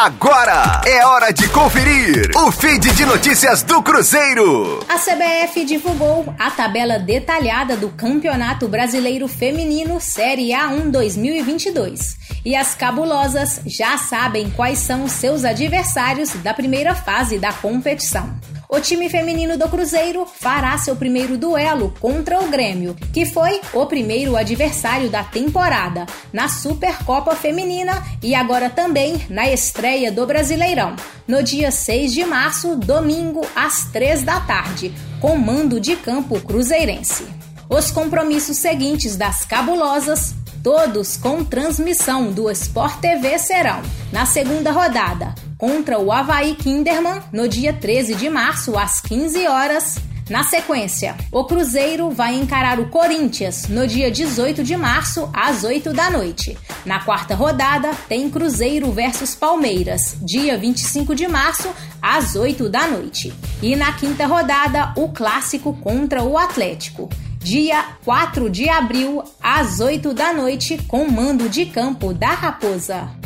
Agora é hora de conferir o feed de notícias do Cruzeiro. A CBF divulgou a tabela detalhada do Campeonato Brasileiro Feminino Série A1 2022. E as cabulosas já sabem quais são seus adversários da primeira fase da competição. O time feminino do Cruzeiro fará seu primeiro duelo contra o Grêmio, que foi o primeiro adversário da temporada na Supercopa Feminina e agora também na estreia do Brasileirão, no dia 6 de março, domingo, às 3 da tarde, com mando de campo cruzeirense. Os compromissos seguintes das cabulosas todos com transmissão do Sport TV serão na segunda rodada contra o Havaí Kinderman no dia 13 de março às 15 horas. Na sequência, o Cruzeiro vai encarar o Corinthians no dia 18 de março às 8 da noite. Na quarta rodada, tem Cruzeiro versus Palmeiras, dia 25 de março às 8 da noite. E na quinta rodada, o clássico contra o Atlético dia 4 de abril, às 8 da noite, com mando de campo da Raposa.